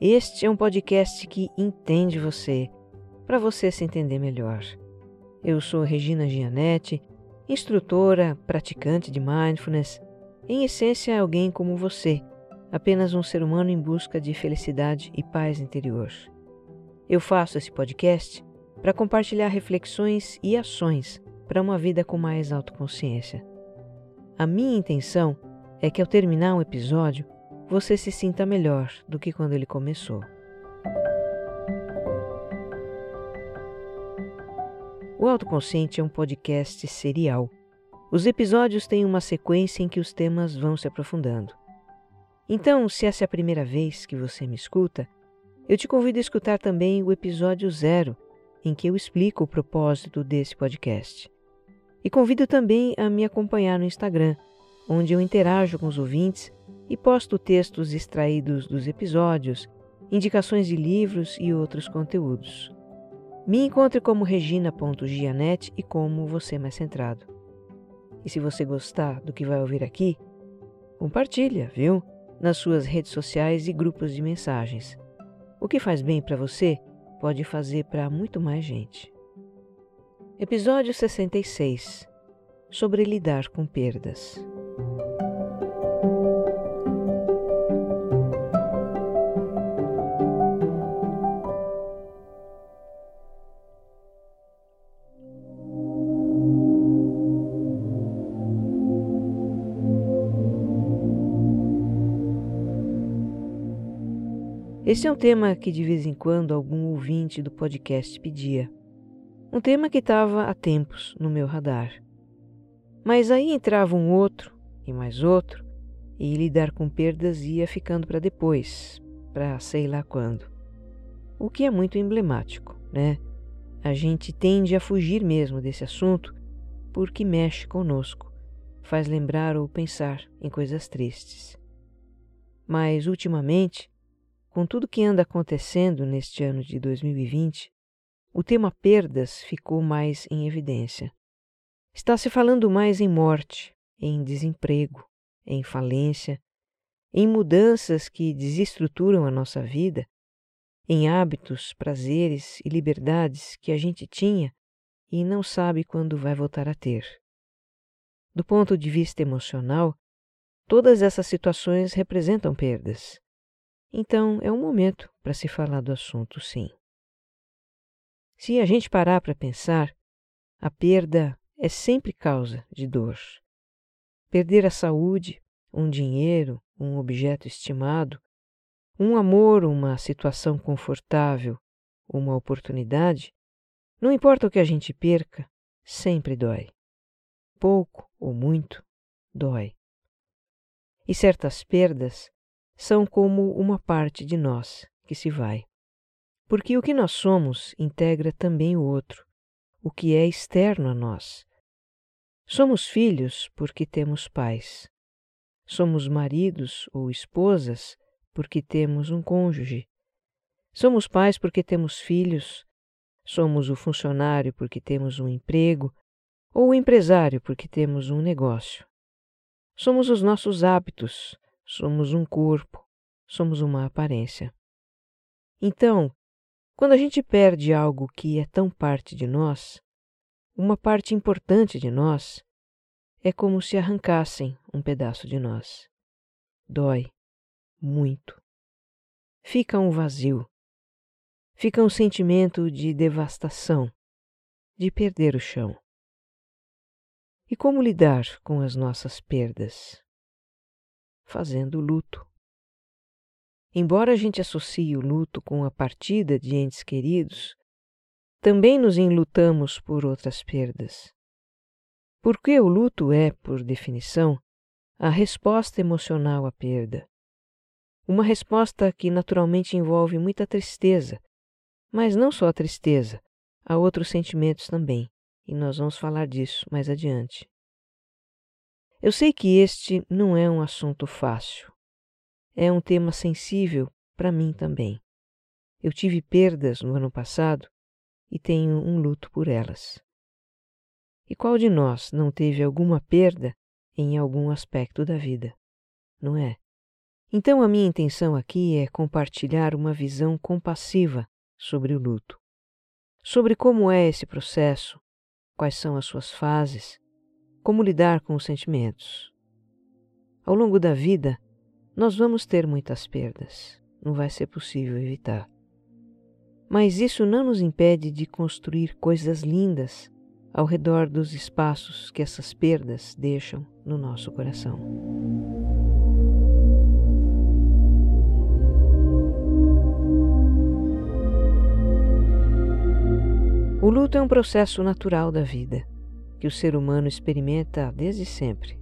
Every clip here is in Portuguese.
Este é um podcast que entende você, para você se entender melhor. Eu sou Regina Gianetti, instrutora, praticante de mindfulness, em essência alguém como você, apenas um ser humano em busca de felicidade e paz interior. Eu faço esse podcast para compartilhar reflexões e ações para uma vida com mais autoconsciência. A minha intenção é é que ao terminar um episódio, você se sinta melhor do que quando ele começou. O Autoconsciente é um podcast serial. Os episódios têm uma sequência em que os temas vão se aprofundando. Então, se essa é a primeira vez que você me escuta, eu te convido a escutar também o episódio zero, em que eu explico o propósito desse podcast. E convido também a me acompanhar no Instagram, onde eu interajo com os ouvintes e posto textos extraídos dos episódios, indicações de livros e outros conteúdos. Me encontre como regina.gianet e como você mais centrado. E se você gostar do que vai ouvir aqui, compartilha, viu? Nas suas redes sociais e grupos de mensagens. O que faz bem para você pode fazer para muito mais gente. Episódio 66 Sobre lidar com perdas. Esse é um tema que de vez em quando algum ouvinte do podcast pedia. Um tema que estava há tempos no meu radar. Mas aí entrava um outro e mais outro, e lidar com perdas ia ficando para depois, para sei lá quando. O que é muito emblemático, né? A gente tende a fugir mesmo desse assunto porque mexe conosco, faz lembrar ou pensar em coisas tristes. Mas ultimamente com tudo que anda acontecendo neste ano de 2020, o tema perdas ficou mais em evidência. Está se falando mais em morte, em desemprego, em falência, em mudanças que desestruturam a nossa vida, em hábitos, prazeres e liberdades que a gente tinha e não sabe quando vai voltar a ter. Do ponto de vista emocional, todas essas situações representam perdas. Então é um momento para se falar do assunto, sim. Se a gente parar para pensar, a perda é sempre causa de dor. Perder a saúde, um dinheiro, um objeto estimado, um amor, uma situação confortável, uma oportunidade, não importa o que a gente perca, sempre dói. Pouco ou muito, dói. E certas perdas são como uma parte de nós que se vai. Porque o que nós somos integra também o outro, o que é externo a nós. Somos filhos porque temos pais. Somos maridos ou esposas porque temos um cônjuge. Somos pais porque temos filhos. Somos o funcionário porque temos um emprego, ou o empresário porque temos um negócio. Somos os nossos hábitos, somos um corpo, somos uma aparência. Então, quando a gente perde algo que é tão parte de nós, uma parte importante de nós, é como se arrancassem um pedaço de nós. Dói muito. Fica um vazio. Fica um sentimento de devastação, de perder o chão. E como lidar com as nossas perdas? Fazendo luto. Embora a gente associe o luto com a partida de entes queridos, também nos enlutamos por outras perdas. Porque o luto é, por definição, a resposta emocional à perda. Uma resposta que naturalmente envolve muita tristeza, mas não só a tristeza, há outros sentimentos também, e nós vamos falar disso mais adiante. Eu sei que este não é um assunto fácil. É um tema sensível para mim também. Eu tive perdas no ano passado e tenho um luto por elas. E qual de nós não teve alguma perda em algum aspecto da vida? Não é? Então a minha intenção aqui é compartilhar uma visão compassiva sobre o luto, sobre como é esse processo, quais são as suas fases, como lidar com os sentimentos. Ao longo da vida, nós vamos ter muitas perdas, não vai ser possível evitar. Mas isso não nos impede de construir coisas lindas ao redor dos espaços que essas perdas deixam no nosso coração. O luto é um processo natural da vida, que o ser humano experimenta desde sempre.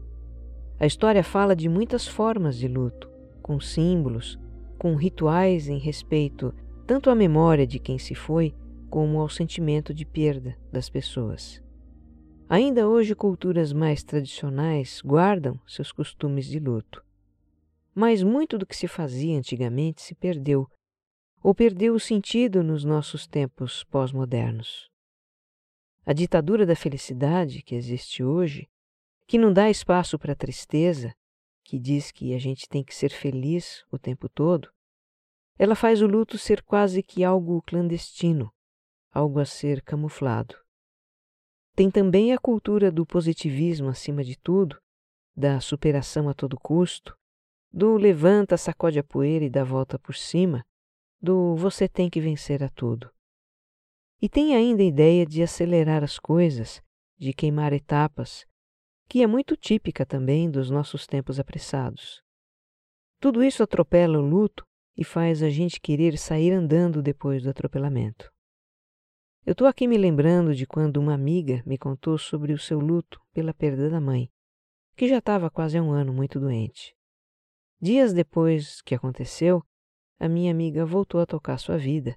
A história fala de muitas formas de luto, com símbolos, com rituais em respeito tanto à memória de quem se foi, como ao sentimento de perda das pessoas. Ainda hoje, culturas mais tradicionais guardam seus costumes de luto. Mas muito do que se fazia antigamente se perdeu, ou perdeu o sentido nos nossos tempos pós-modernos. A ditadura da felicidade que existe hoje, que não dá espaço para a tristeza, que diz que a gente tem que ser feliz o tempo todo, ela faz o luto ser quase que algo clandestino, algo a ser camuflado. Tem também a cultura do positivismo acima de tudo, da superação a todo custo, do levanta, sacode a poeira e dá volta por cima, do você tem que vencer a tudo. E tem ainda a ideia de acelerar as coisas, de queimar etapas, que é muito típica também dos nossos tempos apressados. Tudo isso atropela o luto e faz a gente querer sair andando depois do atropelamento. Eu estou aqui me lembrando de quando uma amiga me contou sobre o seu luto pela perda da mãe, que já estava quase há um ano muito doente. Dias depois que aconteceu, a minha amiga voltou a tocar sua vida,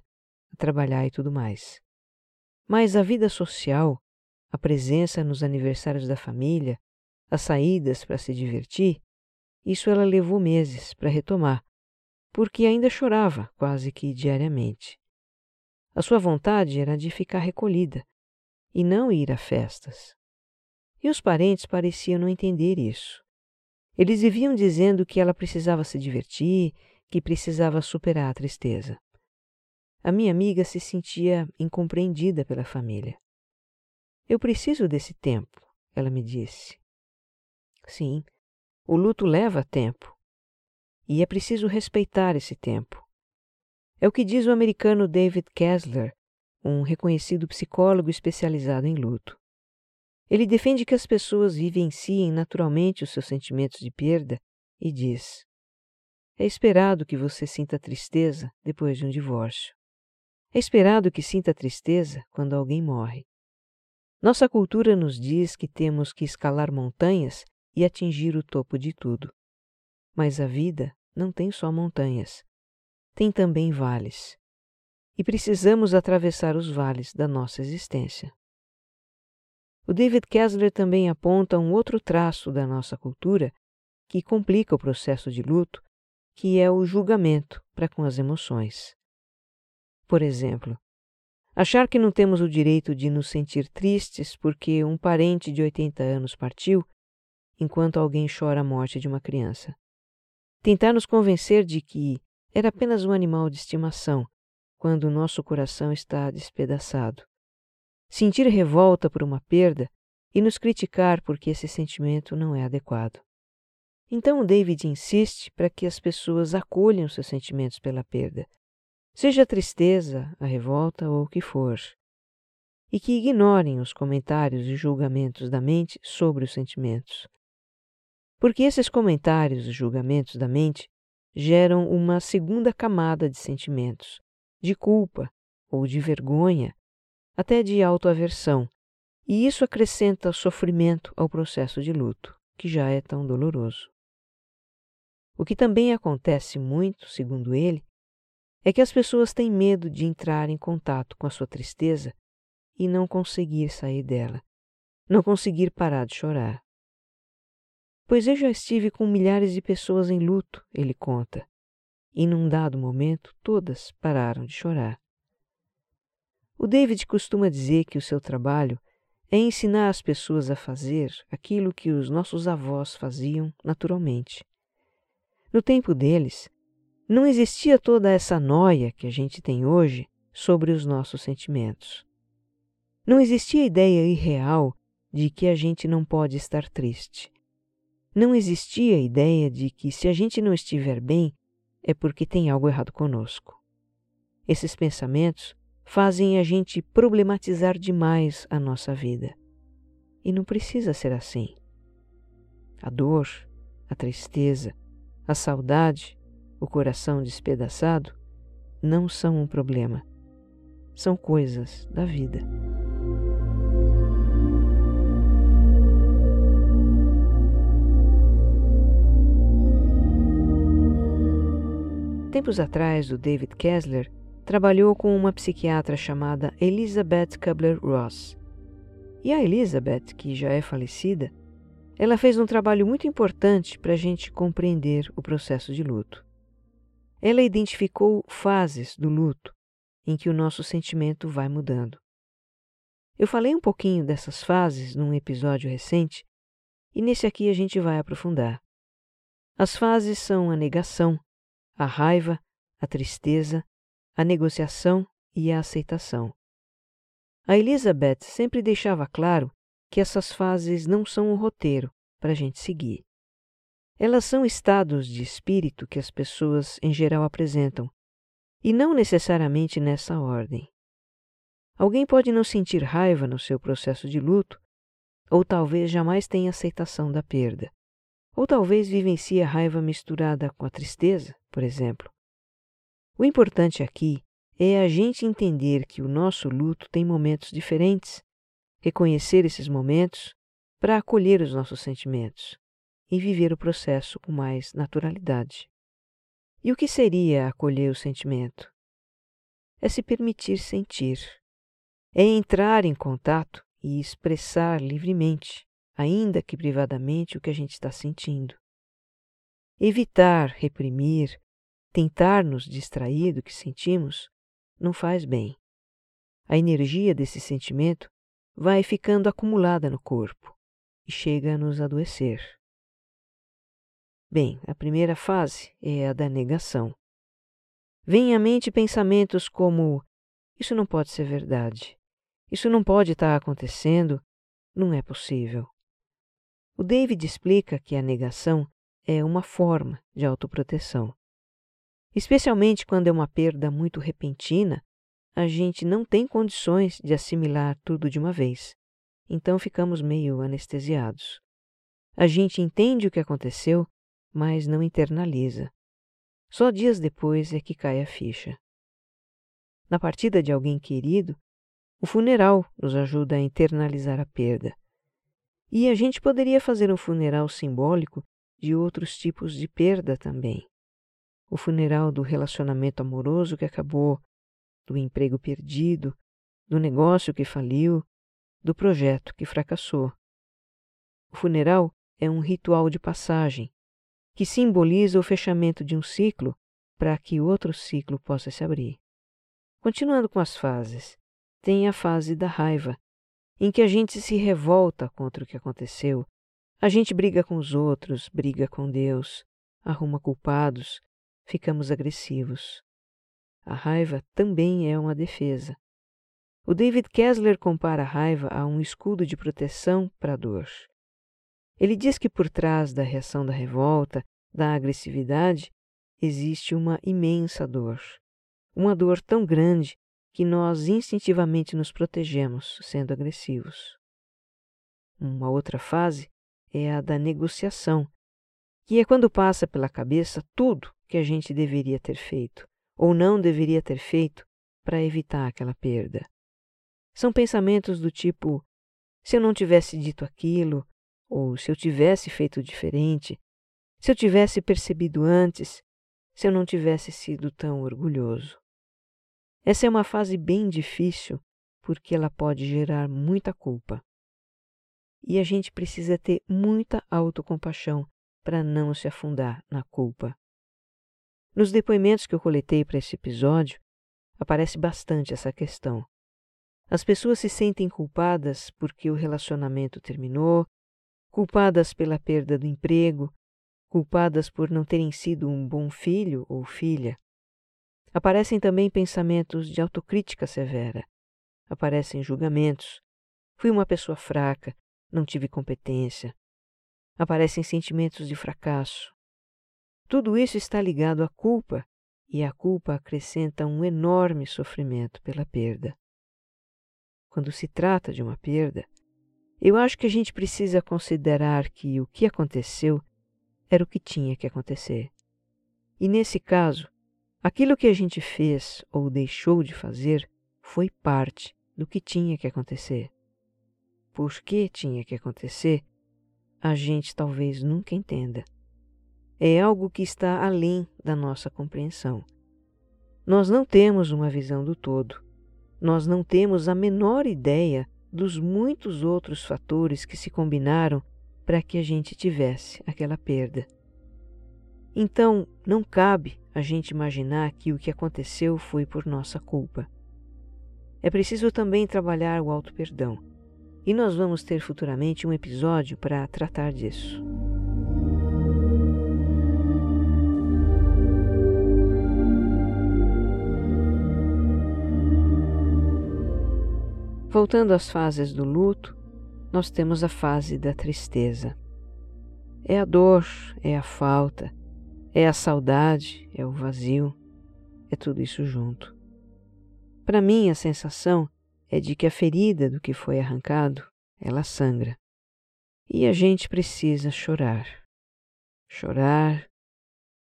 a trabalhar e tudo mais. Mas a vida social, a presença nos aniversários da família, as saídas para se divertir, isso ela levou meses para retomar, porque ainda chorava quase que diariamente. A sua vontade era de ficar recolhida e não ir a festas. E os parentes pareciam não entender isso. Eles viviam dizendo que ela precisava se divertir, que precisava superar a tristeza. A minha amiga se sentia incompreendida pela família. Eu preciso desse tempo, ela me disse. Sim, o luto leva tempo, e é preciso respeitar esse tempo. É o que diz o americano David Kessler, um reconhecido psicólogo especializado em luto. Ele defende que as pessoas vivenciem naturalmente os seus sentimentos de perda e diz: É esperado que você sinta tristeza depois de um divórcio. É esperado que sinta tristeza quando alguém morre. Nossa cultura nos diz que temos que escalar montanhas e atingir o topo de tudo. Mas a vida não tem só montanhas, tem também vales. E precisamos atravessar os vales da nossa existência. O David Kessler também aponta um outro traço da nossa cultura que complica o processo de luto, que é o julgamento para com as emoções. Por exemplo, achar que não temos o direito de nos sentir tristes porque um parente de 80 anos partiu, enquanto alguém chora a morte de uma criança tentar nos convencer de que era apenas um animal de estimação quando o nosso coração está despedaçado. Sentir revolta por uma perda e nos criticar porque esse sentimento não é adequado. Então o David insiste para que as pessoas acolham seus sentimentos pela perda, seja a tristeza, a revolta ou o que for, e que ignorem os comentários e julgamentos da mente sobre os sentimentos. Porque esses comentários e julgamentos da mente geram uma segunda camada de sentimentos, de culpa ou de vergonha, até de autoaversão, e isso acrescenta sofrimento ao processo de luto, que já é tão doloroso. O que também acontece muito, segundo ele, é que as pessoas têm medo de entrar em contato com a sua tristeza e não conseguir sair dela, não conseguir parar de chorar. Pois eu já estive com milhares de pessoas em luto, ele conta, e num dado momento todas pararam de chorar. O David costuma dizer que o seu trabalho é ensinar as pessoas a fazer aquilo que os nossos avós faziam naturalmente. No tempo deles, não existia toda essa noia que a gente tem hoje sobre os nossos sentimentos. Não existia ideia irreal de que a gente não pode estar triste. Não existia ideia de que se a gente não estiver bem é porque tem algo errado conosco. Esses pensamentos fazem a gente problematizar demais a nossa vida. E não precisa ser assim. A dor, a tristeza, a saudade, o coração despedaçado não são um problema. São coisas da vida. Tempos atrás, o David Kessler trabalhou com uma psiquiatra chamada Elizabeth Kubler-Ross. E a Elizabeth, que já é falecida, ela fez um trabalho muito importante para a gente compreender o processo de luto. Ela identificou fases do luto em que o nosso sentimento vai mudando. Eu falei um pouquinho dessas fases num episódio recente e nesse aqui a gente vai aprofundar. As fases são a negação, a raiva, a tristeza, a negociação e a aceitação. A Elizabeth sempre deixava claro que essas fases não são um roteiro para a gente seguir. Elas são estados de espírito que as pessoas em geral apresentam, e não necessariamente nessa ordem. Alguém pode não sentir raiva no seu processo de luto, ou talvez jamais tenha aceitação da perda. Ou talvez vivencie a raiva misturada com a tristeza, por exemplo. O importante aqui é a gente entender que o nosso luto tem momentos diferentes, reconhecer esses momentos para acolher os nossos sentimentos e viver o processo com mais naturalidade. E o que seria acolher o sentimento? É se permitir sentir, é entrar em contato e expressar livremente ainda que privadamente, o que a gente está sentindo. Evitar, reprimir, tentar nos distrair do que sentimos não faz bem. A energia desse sentimento vai ficando acumulada no corpo e chega a nos adoecer. Bem, a primeira fase é a da negação. Vêm à mente pensamentos como: isso não pode ser verdade, isso não pode estar acontecendo, não é possível. O David explica que a negação é uma forma de autoproteção. Especialmente quando é uma perda muito repentina, a gente não tem condições de assimilar tudo de uma vez, então ficamos meio anestesiados. A gente entende o que aconteceu, mas não internaliza. Só dias depois é que cai a ficha. Na partida de alguém querido, o funeral nos ajuda a internalizar a perda. E a gente poderia fazer um funeral simbólico de outros tipos de perda também. O funeral do relacionamento amoroso que acabou, do emprego perdido, do negócio que faliu, do projeto que fracassou. O funeral é um ritual de passagem que simboliza o fechamento de um ciclo para que outro ciclo possa se abrir. Continuando com as fases, tem a fase da raiva, em que a gente se revolta contra o que aconteceu, a gente briga com os outros, briga com Deus, arruma culpados, ficamos agressivos. A raiva também é uma defesa. O David Kessler compara a raiva a um escudo de proteção para a dor. Ele diz que por trás da reação da revolta, da agressividade, existe uma imensa dor. Uma dor tão grande que nós instintivamente nos protegemos sendo agressivos. Uma outra fase é a da negociação, que é quando passa pela cabeça tudo que a gente deveria ter feito ou não deveria ter feito para evitar aquela perda. São pensamentos do tipo: se eu não tivesse dito aquilo, ou se eu tivesse feito diferente, Se eu tivesse percebido antes, se eu não tivesse sido tão orgulhoso. Essa é uma fase bem difícil porque ela pode gerar muita culpa. E a gente precisa ter muita autocompaixão para não se afundar na culpa. Nos depoimentos que eu coletei para esse episódio, aparece bastante essa questão. As pessoas se sentem culpadas porque o relacionamento terminou, culpadas pela perda do emprego, culpadas por não terem sido um bom filho ou filha. Aparecem também pensamentos de autocrítica severa. Aparecem julgamentos. Fui uma pessoa fraca, não tive competência. Aparecem sentimentos de fracasso. Tudo isso está ligado à culpa, e a culpa acrescenta um enorme sofrimento pela perda. Quando se trata de uma perda, eu acho que a gente precisa considerar que o que aconteceu era o que tinha que acontecer. E nesse caso, aquilo que a gente fez ou deixou de fazer foi parte do que tinha que acontecer. Por que tinha que acontecer, a gente talvez nunca entenda. É algo que está além da nossa compreensão. Nós não temos uma visão do todo. Nós não temos a menor ideia dos muitos outros fatores que se combinaram para que a gente tivesse aquela perda. Então, não cabe a gente imaginar que o que aconteceu foi por nossa culpa. É preciso também trabalhar o auto-perdão, e nós vamos ter futuramente um episódio para tratar disso. Voltando às fases do luto, nós temos a fase da tristeza. É a dor, é a falta, é a saudade, é o vazio, é tudo isso junto. Para mim, a sensação é de que a ferida do que foi arrancado, ela sangra. E a gente precisa chorar. Chorar,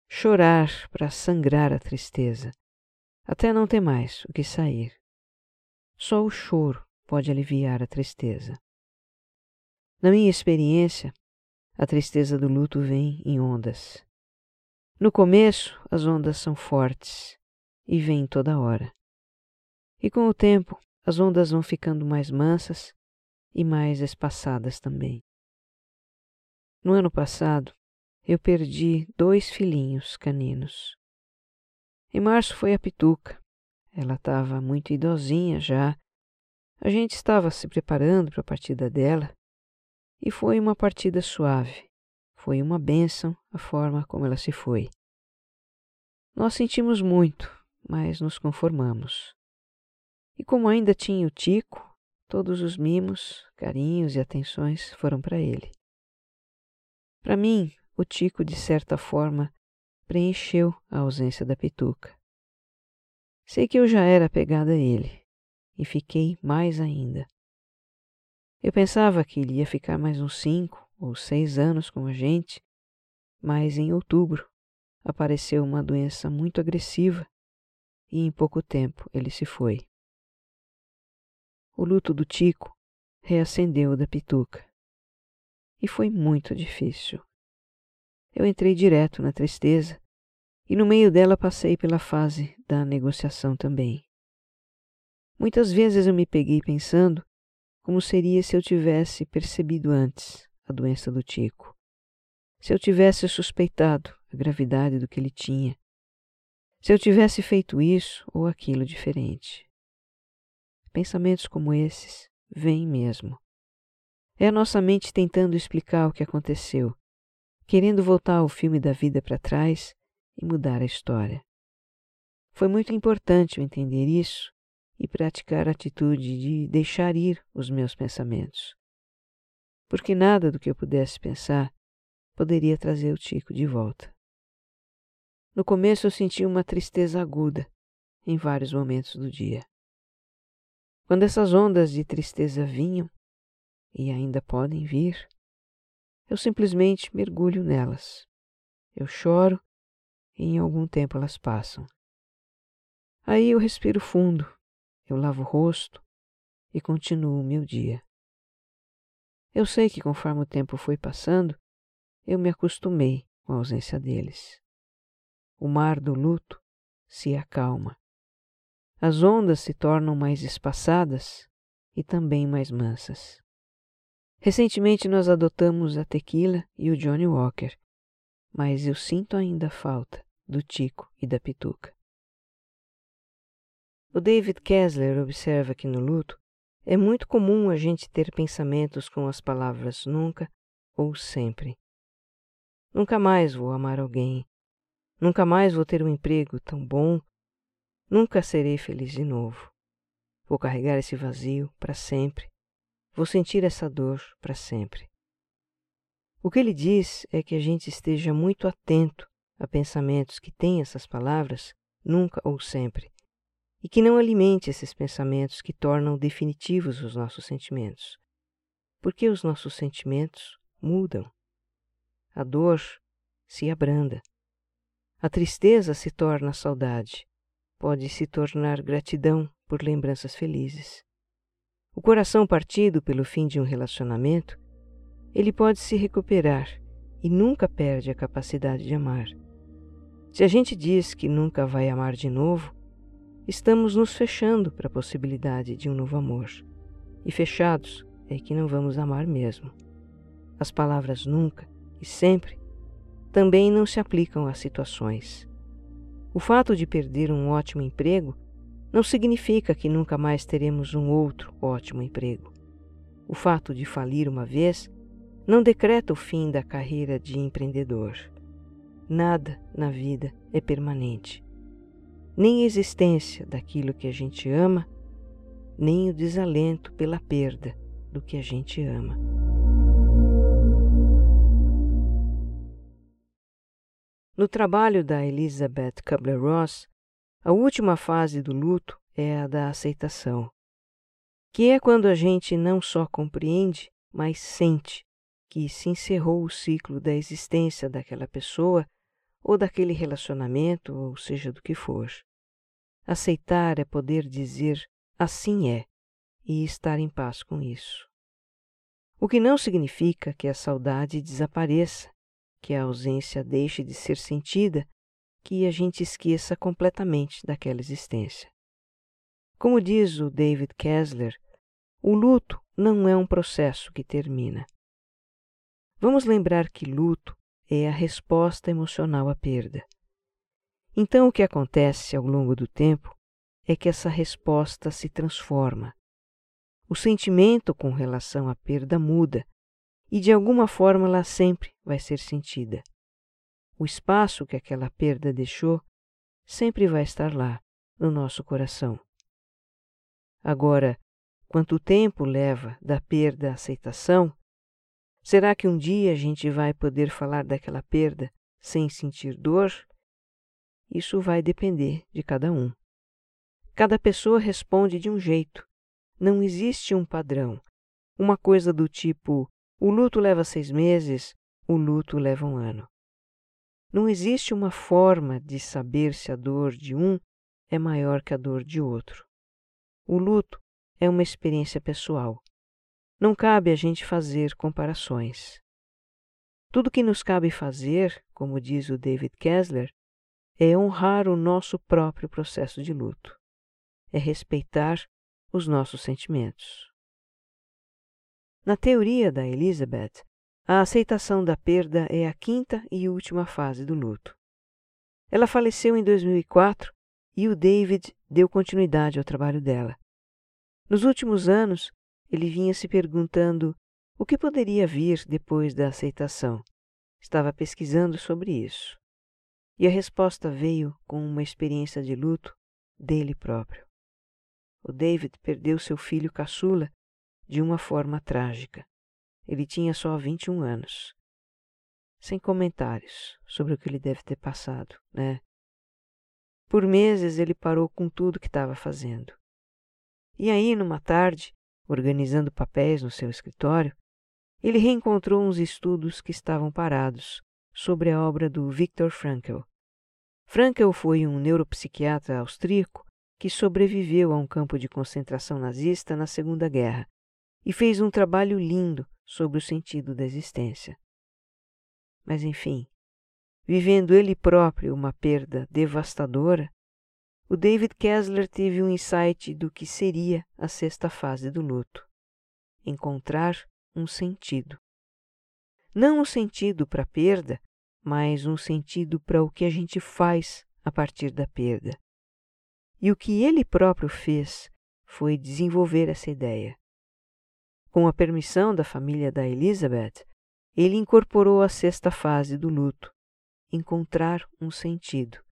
chorar para sangrar a tristeza, até não ter mais o que sair. Só o choro pode aliviar a tristeza. Na minha experiência, a tristeza do luto vem em ondas. No começo, as ondas são fortes e vêm toda hora. E com o tempo, as ondas vão ficando mais mansas e mais espaçadas também. No ano passado, eu perdi dois filhinhos caninos. Em março foi a Pituca. Ela estava muito idosinha já a gente estava se preparando para a partida dela e foi uma partida suave. Foi uma bênção a forma como ela se foi. Nós sentimos muito, mas nos conformamos. E como ainda tinha o Tico, todos os mimos, carinhos e atenções foram para ele. Para mim, o Tico, de certa forma, preencheu a ausência da Pituca. Sei que eu já era apegada a ele, e fiquei mais ainda. Eu pensava que ele ia ficar mais uns cinco ou seis anos com a gente, mas em outubro apareceu uma doença muito agressiva e em pouco tempo ele se foi. O luto do Tico reacendeu da Pituca. E foi muito difícil. Eu entrei direto na tristeza e no meio dela passei pela fase da negociação também. Muitas vezes eu me peguei pensando como seria se eu tivesse percebido antes a doença do Tico, se eu tivesse suspeitado a gravidade do que ele tinha, se eu tivesse feito isso ou aquilo diferente. Pensamentos como esses vêm mesmo. É a nossa mente tentando explicar o que aconteceu, querendo voltar o filme da vida para trás e mudar a história. Foi muito importante eu entender isso e praticar a atitude de deixar ir os meus pensamentos. Porque nada do que eu pudesse pensar poderia trazer o Tico de volta. No começo eu senti uma tristeza aguda em vários momentos do dia. Quando essas ondas de tristeza vinham, e ainda podem vir, eu simplesmente mergulho nelas. Eu choro e em algum tempo elas passam. Aí eu respiro fundo eu lavo o rosto e continuo o meu dia. Eu sei que conforme o tempo foi passando, eu me acostumei com a ausência deles. O mar do luto se acalma. As ondas se tornam mais espaçadas e também mais mansas. Recentemente nós adotamos a tequila e o Johnny Walker, mas eu sinto ainda falta do Tico e da Pituca. O David Kessler observa que no luto é muito comum a gente ter pensamentos com as palavras nunca ou sempre. Nunca mais vou amar alguém. Nunca mais vou ter um emprego tão bom. Nunca serei feliz de novo. Vou carregar esse vazio para sempre. Vou sentir essa dor para sempre. O que ele diz é que a gente esteja muito atento a pensamentos que têm essas palavras, nunca ou sempre, e que não alimente esses pensamentos que tornam definitivos os nossos sentimentos. Porque os nossos sentimentos mudam. A dor se abranda. A tristeza se torna saudade. Pode se tornar gratidão por lembranças felizes. O coração partido pelo fim de um relacionamento, ele pode se recuperar e nunca perde a capacidade de amar. Se a gente diz que nunca vai amar de novo, estamos nos fechando para a possibilidade de um novo amor. E fechados é que não vamos amar mesmo. As palavras nunca e sempre também não se aplicam às situações. O fato de perder um ótimo emprego não significa que nunca mais teremos um outro ótimo emprego. O fato de falir uma vez não decreta o fim da carreira de empreendedor. Nada na vida é permanente nem a existência daquilo que a gente ama, nem o desalento pela perda do que a gente ama. No trabalho da Elizabeth Kubler-Ross, a última fase do luto é a da aceitação, que é quando a gente não só compreende, mas sente que se encerrou o ciclo da existência daquela pessoa ou daquele relacionamento, ou seja do que for. Aceitar é poder dizer assim é e estar em paz com isso. O que não significa que a saudade desapareça, que a ausência deixe de ser sentida, que a gente esqueça completamente daquela existência. Como diz o David Kessler, o luto não é um processo que termina. Vamos lembrar que luto é a resposta emocional à perda. Então, o que acontece ao longo do tempo é que essa resposta se transforma. O sentimento com relação à perda muda e, de alguma forma, ela sempre vai ser sentida. O espaço que aquela perda deixou sempre vai estar lá, no nosso coração. Agora, quanto tempo leva da perda à aceitação, Será que um dia a gente vai poder falar daquela perda sem sentir dor? Isso vai depender de cada um. Cada pessoa responde de um jeito. Não existe um padrão. Uma coisa do tipo: o luto leva seis meses, o luto leva um ano. Não existe uma forma de saber se a dor de um é maior que a dor de outro. O luto é uma experiência pessoal. Não cabe a gente fazer comparações. Tudo que nos cabe fazer, como diz o David Kessler, é honrar o nosso próprio processo de luto, é respeitar os nossos sentimentos. Na teoria da Elizabeth, a aceitação da perda é a quinta e última fase do luto. Ela faleceu em 2004 e o David deu continuidade ao trabalho dela. Nos últimos anos, ele vinha se perguntando o que poderia vir depois da aceitação. Estava pesquisando sobre isso. E a resposta veio com uma experiência de luto dele próprio. O David perdeu seu filho caçula de uma forma trágica. Ele tinha só 21 anos. Sem comentários sobre o que ele deve ter passado, né? Por meses ele parou com tudo que estava fazendo. E aí, numa tarde, organizando papéis no seu escritório, ele reencontrou uns estudos que estavam parados sobre a obra do Viktor Frankl. Frankl foi um neuropsiquiatra austríaco que sobreviveu a um campo de concentração nazista na Segunda Guerra e fez um trabalho lindo sobre o sentido da existência. Mas enfim, vivendo ele próprio uma perda devastadora, o David Kessler teve um insight do que seria a sexta fase do luto: encontrar um sentido. Não um sentido para a perda, mas um sentido para o que a gente faz a partir da perda. E o que ele próprio fez foi desenvolver essa ideia. Com a permissão da família da Elizabeth, ele incorporou a sexta fase do luto, encontrar um sentido.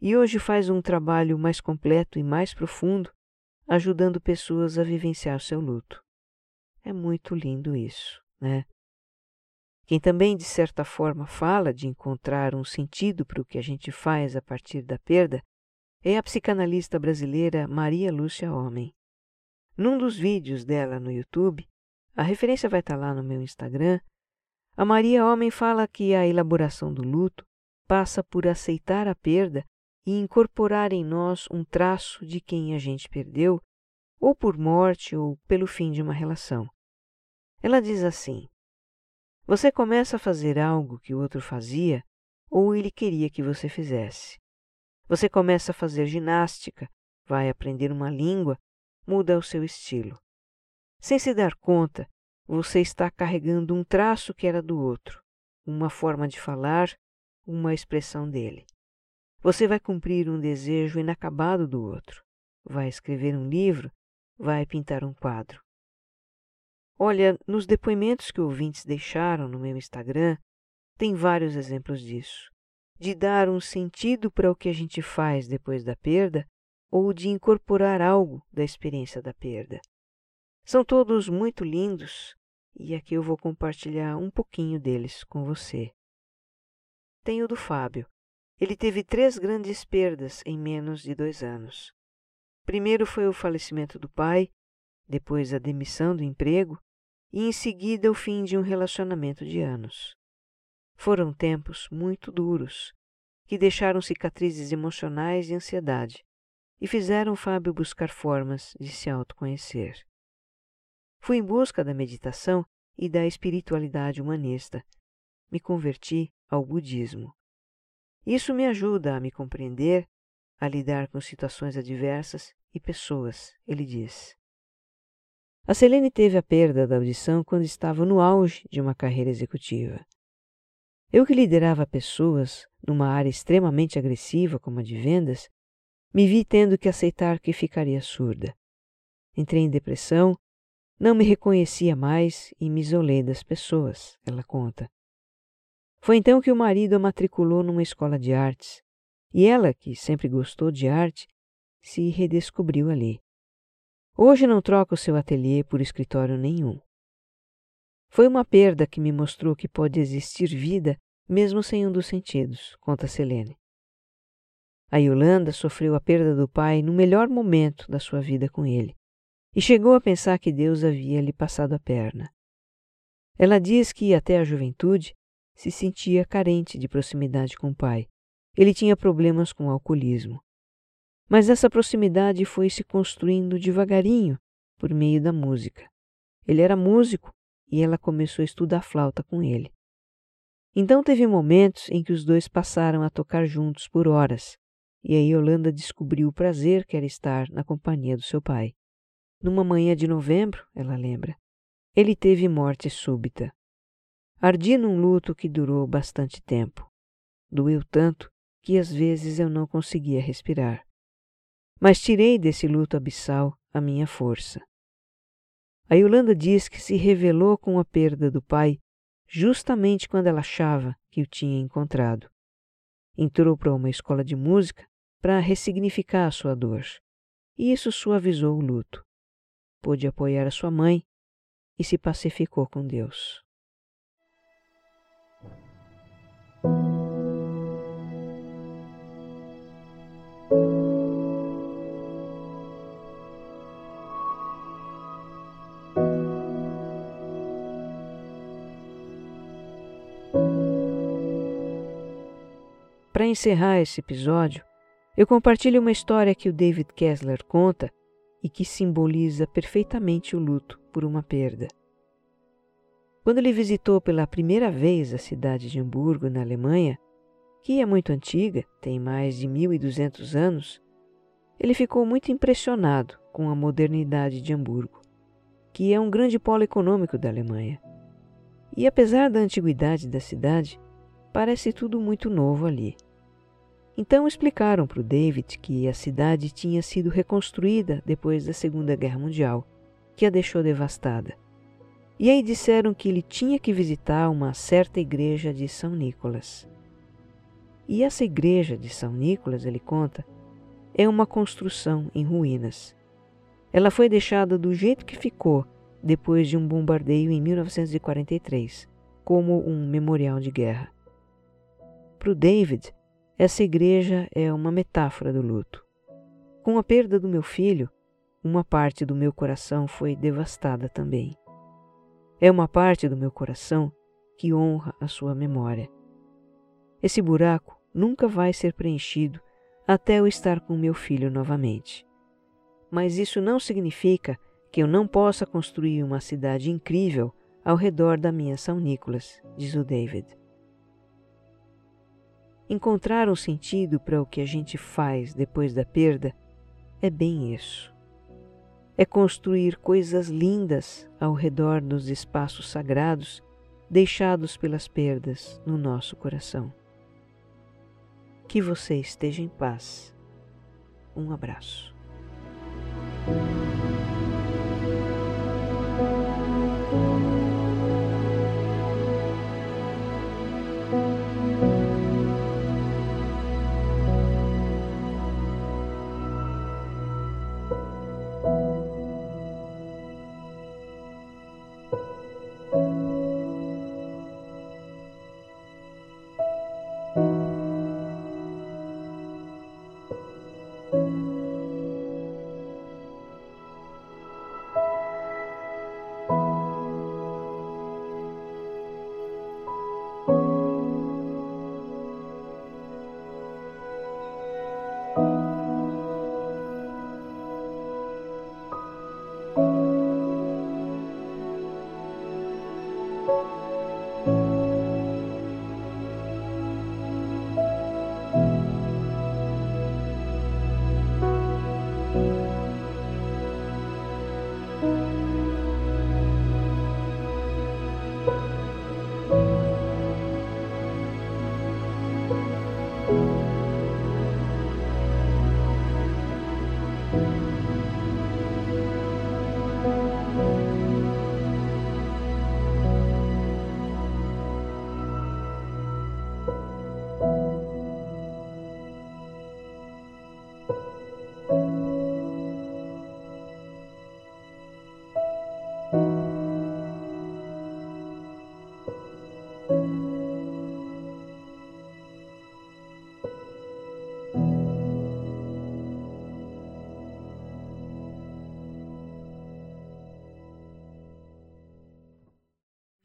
E hoje faz um trabalho mais completo e mais profundo, ajudando pessoas a vivenciar seu luto. É muito lindo isso, né? Quem também, de certa forma, fala de encontrar um sentido para o que a gente faz a partir da perda é a psicanalista brasileira Maria Lúcia Homem. Num dos vídeos dela no YouTube, a referência vai estar lá no meu Instagram, a Maria Homem fala que a elaboração do luto passa por aceitar a perda e incorporar em nós um traço de quem a gente perdeu, ou por morte ou pelo fim de uma relação. Ela diz assim: Você começa a fazer algo que o outro fazia ou ele queria que você fizesse. Você começa a fazer ginástica, vai aprender uma língua, muda o seu estilo. Sem se dar conta, você está carregando um traço que era do outro, uma forma de falar, uma expressão dele. Você vai cumprir um desejo inacabado do outro, vai escrever um livro, vai pintar um quadro. Olha, nos depoimentos que ouvintes deixaram no meu Instagram, tem vários exemplos disso de dar um sentido para o que a gente faz depois da perda ou de incorporar algo da experiência da perda. São todos muito lindos e aqui eu vou compartilhar um pouquinho deles com você. Tem o do Fábio. Ele teve três grandes perdas em menos de dois anos. Primeiro foi o falecimento do pai, depois a demissão do emprego e em seguida o fim de um relacionamento de anos. Foram tempos muito duros, que deixaram cicatrizes emocionais e ansiedade, e fizeram Fábio buscar formas de se autoconhecer. Fui em busca da meditação e da espiritualidade humanista. Me converti ao budismo. Isso me ajuda a me compreender, a lidar com situações adversas e pessoas, ele diz. A Selene teve a perda da audição quando estava no auge de uma carreira executiva. Eu que liderava pessoas numa área extremamente agressiva como a de vendas, me vi tendo que aceitar que ficaria surda. Entrei em depressão, não me reconhecia mais e me isolei das pessoas, ela conta. Foi então que o marido a matriculou numa escola de artes, e ela, que sempre gostou de arte, se redescobriu ali. Hoje não troca o seu ateliê por escritório nenhum. Foi uma perda que me mostrou que pode existir vida mesmo sem um dos sentidos, conta Selene. A Yolanda sofreu a perda do pai no melhor momento da sua vida com ele e chegou a pensar que Deus havia lhe passado a perna. Ela diz que até a juventude se sentia carente de proximidade com o pai. Ele tinha problemas com o alcoolismo. Mas essa proximidade foi se construindo devagarinho por meio da música. Ele era músico e ela começou a estudar flauta com ele. Então teve momentos em que os dois passaram a tocar juntos por horas, e aí Yolanda descobriu o prazer que era estar na companhia do seu pai. Numa manhã de novembro, ela lembra, ele teve morte súbita. Ardi num luto que durou bastante tempo. Doeu tanto que às vezes eu não conseguia respirar. Mas tirei desse luto abissal a minha força. A Yolanda diz que se revelou com a perda do pai justamente quando ela achava que o tinha encontrado. Entrou para uma escola de música para ressignificar a sua dor, e isso suavizou o luto. Pôde apoiar a sua mãe e se pacificou com Deus. Para encerrar esse episódio, eu compartilho uma história que o David Kessler conta e que simboliza perfeitamente o luto por uma perda. Quando ele visitou pela primeira vez a cidade de Hamburgo, na Alemanha, que é muito antiga, tem mais de 1200 anos, ele ficou muito impressionado com a modernidade de Hamburgo, que é um grande polo econômico da Alemanha. E apesar da antiguidade da cidade, parece tudo muito novo ali. Então explicaram para o David que a cidade tinha sido reconstruída depois da Segunda Guerra Mundial, que a deixou devastada. E aí disseram que ele tinha que visitar uma certa igreja de São Nicolas. E essa igreja de São Nicolas, ele conta, é uma construção em ruínas. Ela foi deixada do jeito que ficou depois de um bombardeio em 1943, como um memorial de guerra. Para o David, essa igreja é uma metáfora do luto. Com a perda do meu filho, uma parte do meu coração foi devastada também. É uma parte do meu coração que honra a sua memória. Esse buraco nunca vai ser preenchido até eu estar com meu filho novamente. Mas isso não significa que eu não possa construir uma cidade incrível ao redor da minha São Nicolas, diz o David. Encontrar um sentido para o que a gente faz depois da perda é bem isso. É construir coisas lindas ao redor dos espaços sagrados deixados pelas perdas no nosso coração. Que você esteja em paz. Um abraço.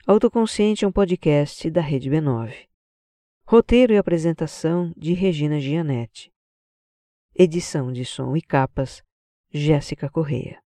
Autoconsciente é um podcast da Rede B9. Roteiro e apresentação de Regina Gianetti. Edição de som e capas, Jéssica Correia.